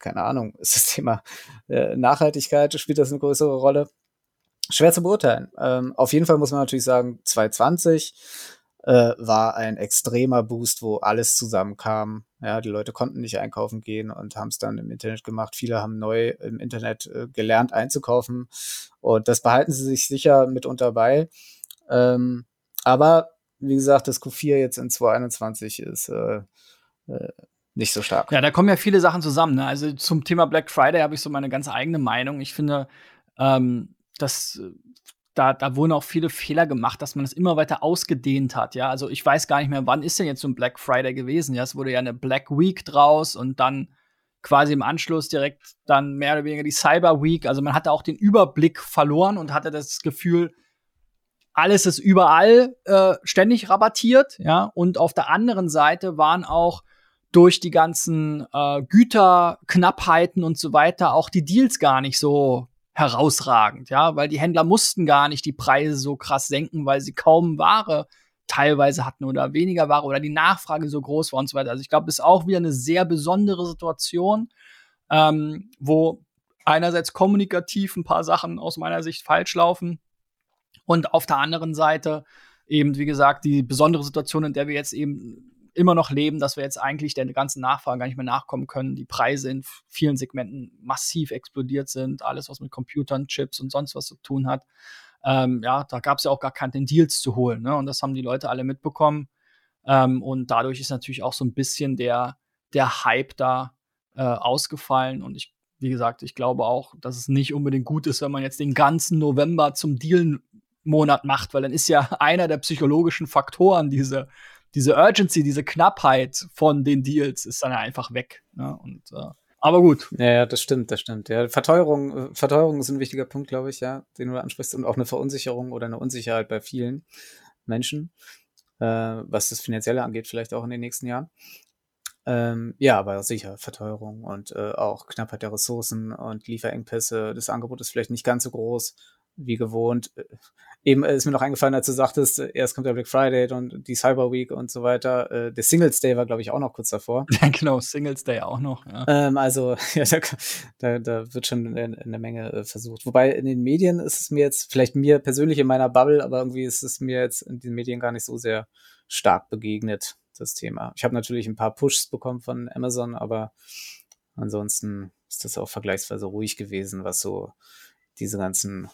keine Ahnung, [laughs] ist das Thema äh, Nachhaltigkeit, spielt das eine größere Rolle? Schwer zu beurteilen. Ähm, auf jeden Fall muss man natürlich sagen, 2020 äh, war ein extremer Boost, wo alles zusammenkam. Ja, die Leute konnten nicht einkaufen gehen und haben es dann im Internet gemacht. Viele haben neu im Internet äh, gelernt einzukaufen und das behalten sie sich sicher mitunter bei. Ähm, aber wie gesagt, das Q4 jetzt in 2021 ist äh, äh, nicht so stark. Ja, da kommen ja viele Sachen zusammen. Ne? Also zum Thema Black Friday habe ich so meine ganz eigene Meinung. Ich finde, ähm, dass da, da wurden auch viele Fehler gemacht, dass man es immer weiter ausgedehnt hat. Ja, also ich weiß gar nicht mehr, wann ist denn jetzt so ein Black Friday gewesen? Ja, es wurde ja eine Black Week draus und dann quasi im Anschluss direkt dann mehr oder weniger die Cyber Week. Also man hatte auch den Überblick verloren und hatte das Gefühl, alles ist überall äh, ständig rabattiert. Ja, und auf der anderen Seite waren auch durch die ganzen äh, Güterknappheiten und so weiter auch die Deals gar nicht so herausragend, ja, weil die Händler mussten gar nicht die Preise so krass senken, weil sie kaum Ware teilweise hatten oder weniger Ware oder die Nachfrage so groß war und so weiter. Also ich glaube, das ist auch wieder eine sehr besondere Situation, ähm, wo einerseits kommunikativ ein paar Sachen aus meiner Sicht falsch laufen und auf der anderen Seite eben, wie gesagt, die besondere Situation, in der wir jetzt eben immer noch leben, dass wir jetzt eigentlich der ganzen Nachfrage gar nicht mehr nachkommen können. Die Preise in vielen Segmenten massiv explodiert sind. Alles, was mit Computern, Chips und sonst was zu tun hat. Ähm, ja, da gab es ja auch gar keinen Deals zu holen. Ne? Und das haben die Leute alle mitbekommen. Ähm, und dadurch ist natürlich auch so ein bisschen der, der Hype da äh, ausgefallen. Und ich, wie gesagt, ich glaube auch, dass es nicht unbedingt gut ist, wenn man jetzt den ganzen November zum Deal-Monat macht, weil dann ist ja [laughs] einer der psychologischen Faktoren diese diese Urgency, diese Knappheit von den Deals ist dann einfach weg. Ne? Und äh, aber gut. Ja, ja, das stimmt, das stimmt. Ja, Verteuerung, äh, Verteuerung ist ein wichtiger Punkt, glaube ich, ja, den du ansprichst und auch eine Verunsicherung oder eine Unsicherheit bei vielen Menschen, äh, was das Finanzielle angeht, vielleicht auch in den nächsten Jahren. Ähm, ja, aber sicher, Verteuerung und äh, auch Knappheit der Ressourcen und Lieferengpässe. Das Angebot ist vielleicht nicht ganz so groß wie gewohnt. Äh, eben ist mir noch eingefallen, als du sagtest, äh, erst kommt der Black Friday und die Cyber Week und so weiter. Äh, der Singles Day war, glaube ich, auch noch kurz davor. [laughs] Ja, genau, Singles Day auch noch. Ja. Ähm, also, [laughs] ja, da, da, da wird schon eine, eine Menge äh, versucht. Wobei in den Medien ist es mir jetzt, vielleicht mir persönlich in meiner Bubble, aber irgendwie ist es mir jetzt in den Medien gar nicht so sehr stark begegnet, das Thema. Ich habe natürlich ein paar Pushs bekommen von Amazon, aber ansonsten ist das auch vergleichsweise ruhig gewesen, was so diese ganzen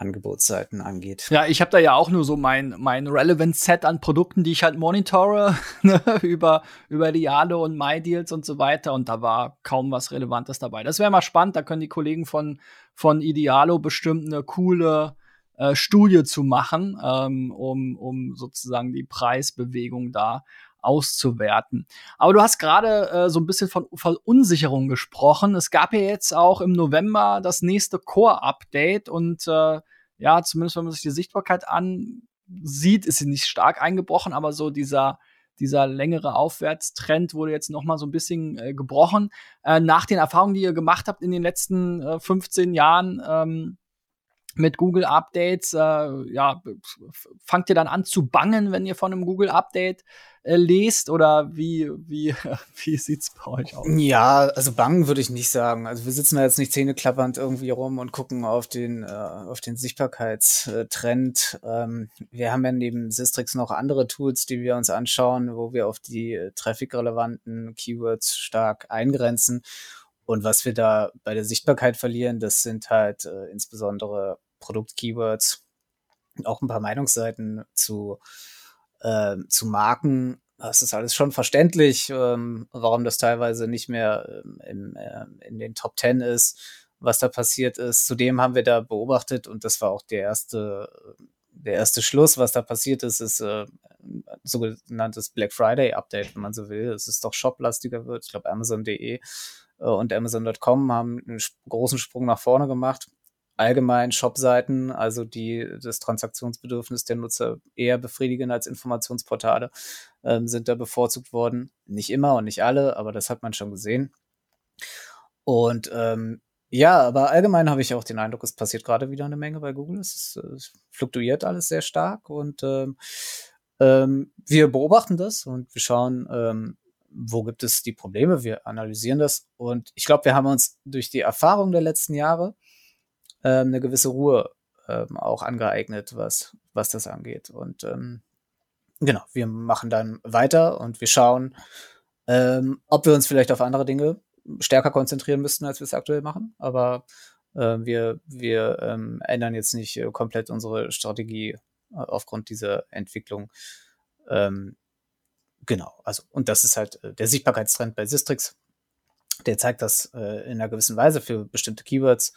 Angebotsseiten angeht. Ja, ich habe da ja auch nur so mein, mein Relevant-Set an Produkten, die ich halt monitore [laughs] ne, über, über Dialo und MyDeals und so weiter. Und da war kaum was Relevantes dabei. Das wäre mal spannend. Da können die Kollegen von, von Idealo bestimmt eine coole äh, Studie zu machen, ähm, um, um sozusagen die Preisbewegung da auszuwerten. Aber du hast gerade äh, so ein bisschen von Verunsicherung gesprochen. Es gab ja jetzt auch im November das nächste Core-Update und äh, ja, zumindest wenn man sich die Sichtbarkeit ansieht, ist sie nicht stark eingebrochen, aber so dieser dieser längere Aufwärtstrend wurde jetzt noch mal so ein bisschen äh, gebrochen. Äh, nach den Erfahrungen, die ihr gemacht habt in den letzten äh, 15 Jahren, ähm, mit Google Updates, äh, ja, fangt ihr dann an zu bangen, wenn ihr von einem Google Update äh, lest oder wie, wie, [laughs] wie sieht's bei euch aus? Ja, also bangen würde ich nicht sagen. Also wir sitzen da jetzt nicht zähneklappernd irgendwie rum und gucken auf den, äh, auf den Sichtbarkeitstrend. Ähm, wir haben ja neben Sistrix noch andere Tools, die wir uns anschauen, wo wir auf die äh, traffic-relevanten Keywords stark eingrenzen. Und was wir da bei der Sichtbarkeit verlieren, das sind halt äh, insbesondere Produkt-Keywords, auch ein paar Meinungsseiten zu, äh, zu Marken. Das ist alles schon verständlich, ähm, warum das teilweise nicht mehr ähm, im, äh, in den Top Ten ist, was da passiert ist. Zudem haben wir da beobachtet, und das war auch der erste, der erste Schluss, was da passiert ist, ist äh, sogenanntes Black Friday Update, wenn man so will. Es ist doch shoplastiger wird. Ich glaube, Amazon.de äh, und Amazon.com haben einen großen Sprung nach vorne gemacht allgemein Shop-Seiten, also die das Transaktionsbedürfnis der Nutzer eher befriedigen als Informationsportale, ähm, sind da bevorzugt worden. Nicht immer und nicht alle, aber das hat man schon gesehen. Und ähm, ja, aber allgemein habe ich auch den Eindruck, es passiert gerade wieder eine Menge bei Google. Es, ist, es fluktuiert alles sehr stark und ähm, ähm, wir beobachten das und wir schauen, ähm, wo gibt es die Probleme. Wir analysieren das und ich glaube, wir haben uns durch die Erfahrung der letzten Jahre ähm, eine gewisse Ruhe ähm, auch angeeignet, was, was das angeht. Und ähm, genau, wir machen dann weiter und wir schauen, ähm, ob wir uns vielleicht auf andere Dinge stärker konzentrieren müssten, als wir es aktuell machen. Aber äh, wir, wir ähm, ändern jetzt nicht äh, komplett unsere Strategie äh, aufgrund dieser Entwicklung. Ähm, genau, also, und das ist halt äh, der Sichtbarkeitstrend bei Sistrix. Der zeigt das äh, in einer gewissen Weise für bestimmte Keywords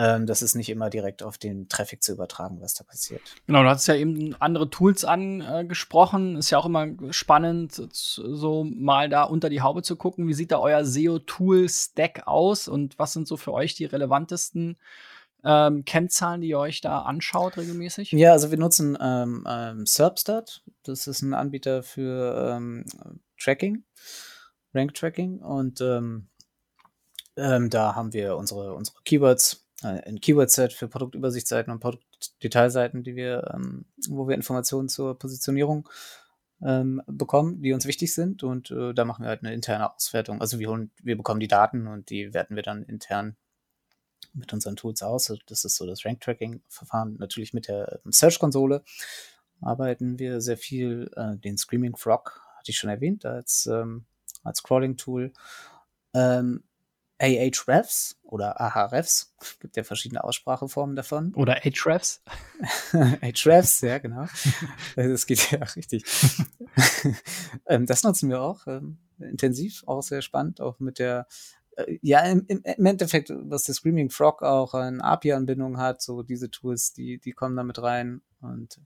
ähm, das ist nicht immer direkt auf den Traffic zu übertragen, was da passiert. Genau, du hast ja eben andere Tools angesprochen. Ist ja auch immer spannend, so mal da unter die Haube zu gucken. Wie sieht da euer SEO-Tool-Stack aus und was sind so für euch die relevantesten ähm, Kennzahlen, die ihr euch da anschaut regelmäßig? Ja, also wir nutzen ähm, ähm, Serpstat. Das ist ein Anbieter für ähm, Tracking, Rank-Tracking und ähm, ähm, da haben wir unsere, unsere Keywords ein Keyword-Set für Produktübersichtsseiten und Produktdetailseiten, die wir, ähm, wo wir Informationen zur Positionierung ähm, bekommen, die uns wichtig sind. Und äh, da machen wir halt eine interne Auswertung. Also wir holen, wir bekommen die Daten und die werten wir dann intern mit unseren Tools aus. Also das ist so das Rank-Tracking-Verfahren. Natürlich mit der ähm, Search-Konsole arbeiten wir sehr viel. Äh, den Screaming Frog hatte ich schon erwähnt als, ähm, als Crawling-Tool. Ähm, Ahrefs oder Ahrefs, [laughs] gibt ja verschiedene Ausspracheformen davon. [laughs] Oder Hrefs. Hrefs, ja, genau. [laughs] Das geht ja richtig. Ähm, das nutzen wir auch ähm, intensiv, auch sehr spannend, auch mit der äh, ja, im, im, Endeffekt, was der Screaming Frog auch an API-Anbindung hat, so diese Tools, die, die kommen da mit rein und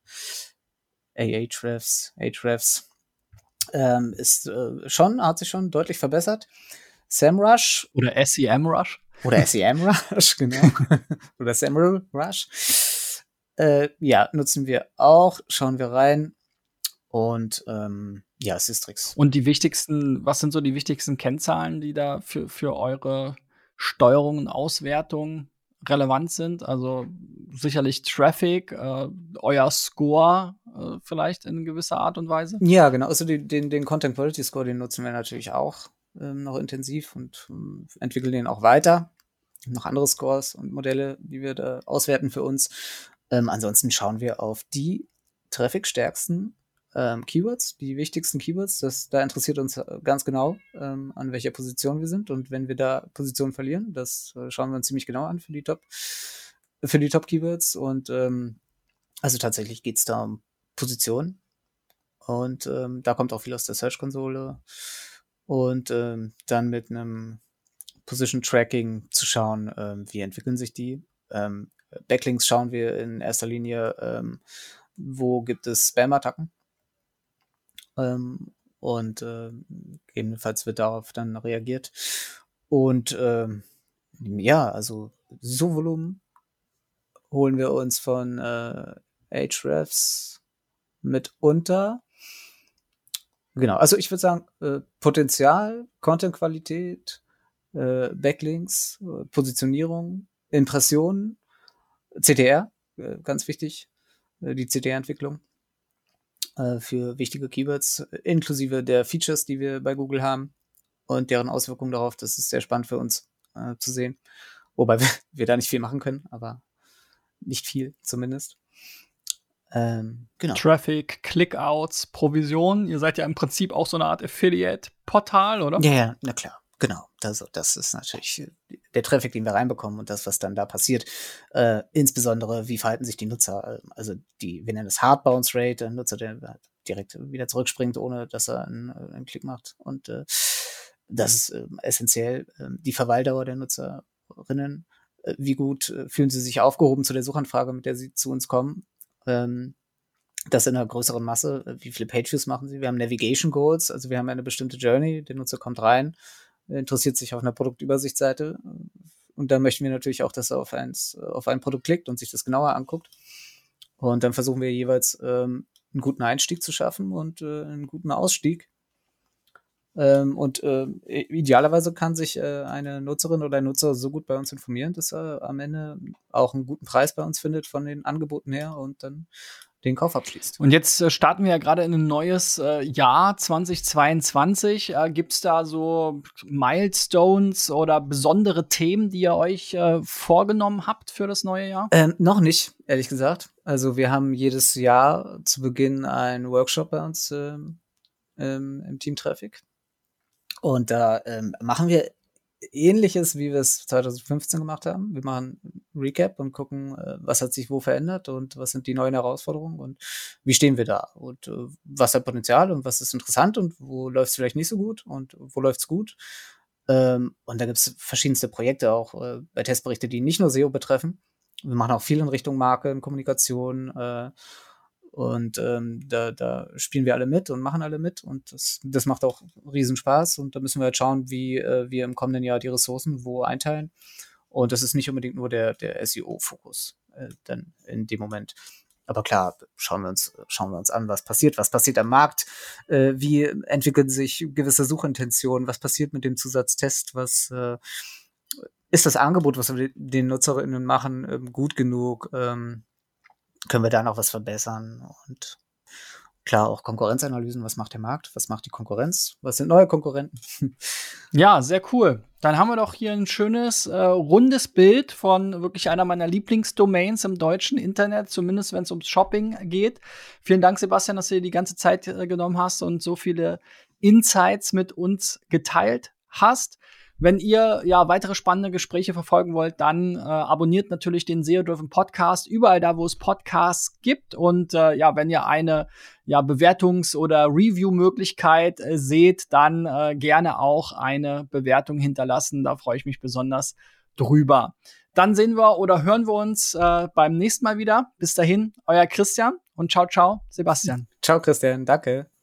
Ahrefs, Ahrefs ähm, ist äh, schon, hat sich schon deutlich verbessert. SEMrush. Oder SEMrush. Oder SEMrush, [laughs] genau. [laughs] Oder SEMrush. Äh, ja, nutzen wir auch. Schauen wir rein. Und ähm, ja, Systrix. Und die wichtigsten, was sind so die wichtigsten Kennzahlen, die da für, für eure Steuerung und Auswertung relevant sind? Also sicherlich Traffic, äh, euer Score äh, vielleicht in gewisser Art und Weise? Ja, genau. Also die, den, den Content Quality Score, den nutzen wir natürlich auch noch intensiv und ähm, entwickeln den auch weiter. Noch andere Scores und Modelle, die wir da auswerten für uns. Ähm, ansonsten schauen wir auf die trafficstärksten ähm, Keywords, die wichtigsten Keywords. Das, da interessiert uns äh, ganz genau, ähm, an welcher Position wir sind. Und wenn wir da Position verlieren, das äh, schauen wir uns ziemlich genau an für die Top für die Top-Keywords und ähm, also tatsächlich geht's da um Position und ähm, da kommt auch viel aus der Search-Konsole und ähm, dann mit einem Position Tracking zu schauen, ähm, wie entwickeln sich die. Ähm, Backlinks schauen wir in erster Linie, ähm, wo gibt es Spam-Attacken. Ähm, und äh, gegebenenfalls wird darauf dann reagiert. Und ähm, ja, also so Volumen holen wir uns von äh, Hrefs mitunter. Genau, also ich würde sagen, äh, Potenzial, Content-Qualität, äh, Backlinks, äh, Positionierung, Impressionen, CTR, äh, ganz wichtig, äh, die CTR-Entwicklung äh, für wichtige Keywords, inklusive der Features, die wir bei Google haben und deren Auswirkungen darauf. Das ist sehr spannend für uns zu sehen. Wobei wir, [laughs] wir da nicht viel machen können, aber nicht viel zumindest. Ähm, genau. Traffic, Clickouts, Provision. Ihr seid ja im Prinzip auch so eine Art Affiliate-Portal, oder? Ja, ja, na klar. Genau, das, das ist natürlich der Traffic, den wir reinbekommen und das, was dann da passiert. Äh, insbesondere, wie verhalten sich die Nutzer? Also die, wir nennen es Hard Bounce Rate, der Nutzer, der direkt wieder zurückspringt, ohne dass er einen, einen Klick macht. Und äh, das ist äh, essentiell. Äh, die Verweildauer der Nutzerinnen, äh, wie gut äh, fühlen sie sich aufgehoben zu der Suchanfrage, mit der sie zu uns kommen. Ähm, das in einer größeren Masse. Wie viele Pages machen sie? Wir haben Navigation Goals, also wir haben eine bestimmte Journey. Der Nutzer kommt rein, interessiert sich auf einer Produktübersichtsseite und da möchten wir natürlich auch, dass er auf, eins, auf ein Produkt klickt und sich das genauer anguckt. Und dann versuchen wir jeweils ähm, einen guten Einstieg zu schaffen und äh, einen guten Ausstieg. Ähm, und äh, idealerweise kann sich äh, eine Nutzerin oder ein Nutzer so gut bei uns informieren, dass er am Ende auch einen guten Preis bei uns findet von den Angeboten her und dann den Kauf abschließt. Und jetzt äh, starten wir ja gerade in ein neues äh, Jahr 2022. Äh, Gibt es da so Milestones oder besondere Themen, die ihr euch äh, vorgenommen habt für das neue Jahr? Ähm, noch nicht, ehrlich gesagt. Also wir haben jedes Jahr zu Beginn einen Workshop bei uns ähm, ähm, im Team Traffic. Und da ähm, machen wir ähnliches, wie wir es 2015 gemacht haben. Wir machen Recap und gucken, äh, was hat sich wo verändert und was sind die neuen Herausforderungen und wie stehen wir da und äh, was hat Potenzial und was ist interessant und wo läuft es vielleicht nicht so gut und wo läuft es gut. Ähm, und da gibt es verschiedenste Projekte auch äh, bei Testberichte, die nicht nur SEO betreffen. Wir machen auch viel in Richtung Marke und Kommunikation und ähm, da, da spielen wir alle mit und machen alle mit und das, das macht auch riesen Spaß. Und da müssen wir halt schauen, wie äh, wir im kommenden Jahr die Ressourcen wo einteilen. Und das ist nicht unbedingt nur der, der SEO-Fokus äh, dann in dem Moment. Aber klar, schauen wir uns, schauen wir uns an, was passiert, was passiert am Markt, äh, wie entwickeln sich gewisse Suchintentionen, was passiert mit dem Zusatztest, was äh, ist das Angebot, was wir den NutzerInnen machen, ähm, gut genug? Ähm, können wir da noch was verbessern und klar auch Konkurrenzanalysen, was macht der Markt, was macht die Konkurrenz, was sind neue Konkurrenten. [laughs] Ja, sehr cool. Dann haben wir doch hier ein schönes, äh, rundes Bild von wirklich einer meiner Lieblingsdomains im deutschen Internet, zumindest wenn es ums Shopping geht. Vielen Dank, Sebastian, dass du dir die ganze Zeit äh, genommen hast und so viele Insights mit uns geteilt hast. Wenn ihr ja weitere spannende Gespräche verfolgen wollt, dann äh, abonniert natürlich den SEO Driven Podcast überall da, wo es Podcasts gibt. Und äh, ja, wenn ihr eine ja, Bewertungs- oder Review-Möglichkeit äh, seht, dann äh, gerne auch eine Bewertung hinterlassen. Da freue ich mich besonders drüber. Dann sehen wir oder hören wir uns äh, beim nächsten Mal wieder. Bis dahin, euer Christian und ciao, ciao, Sebastian. Ciao, Christian. Danke.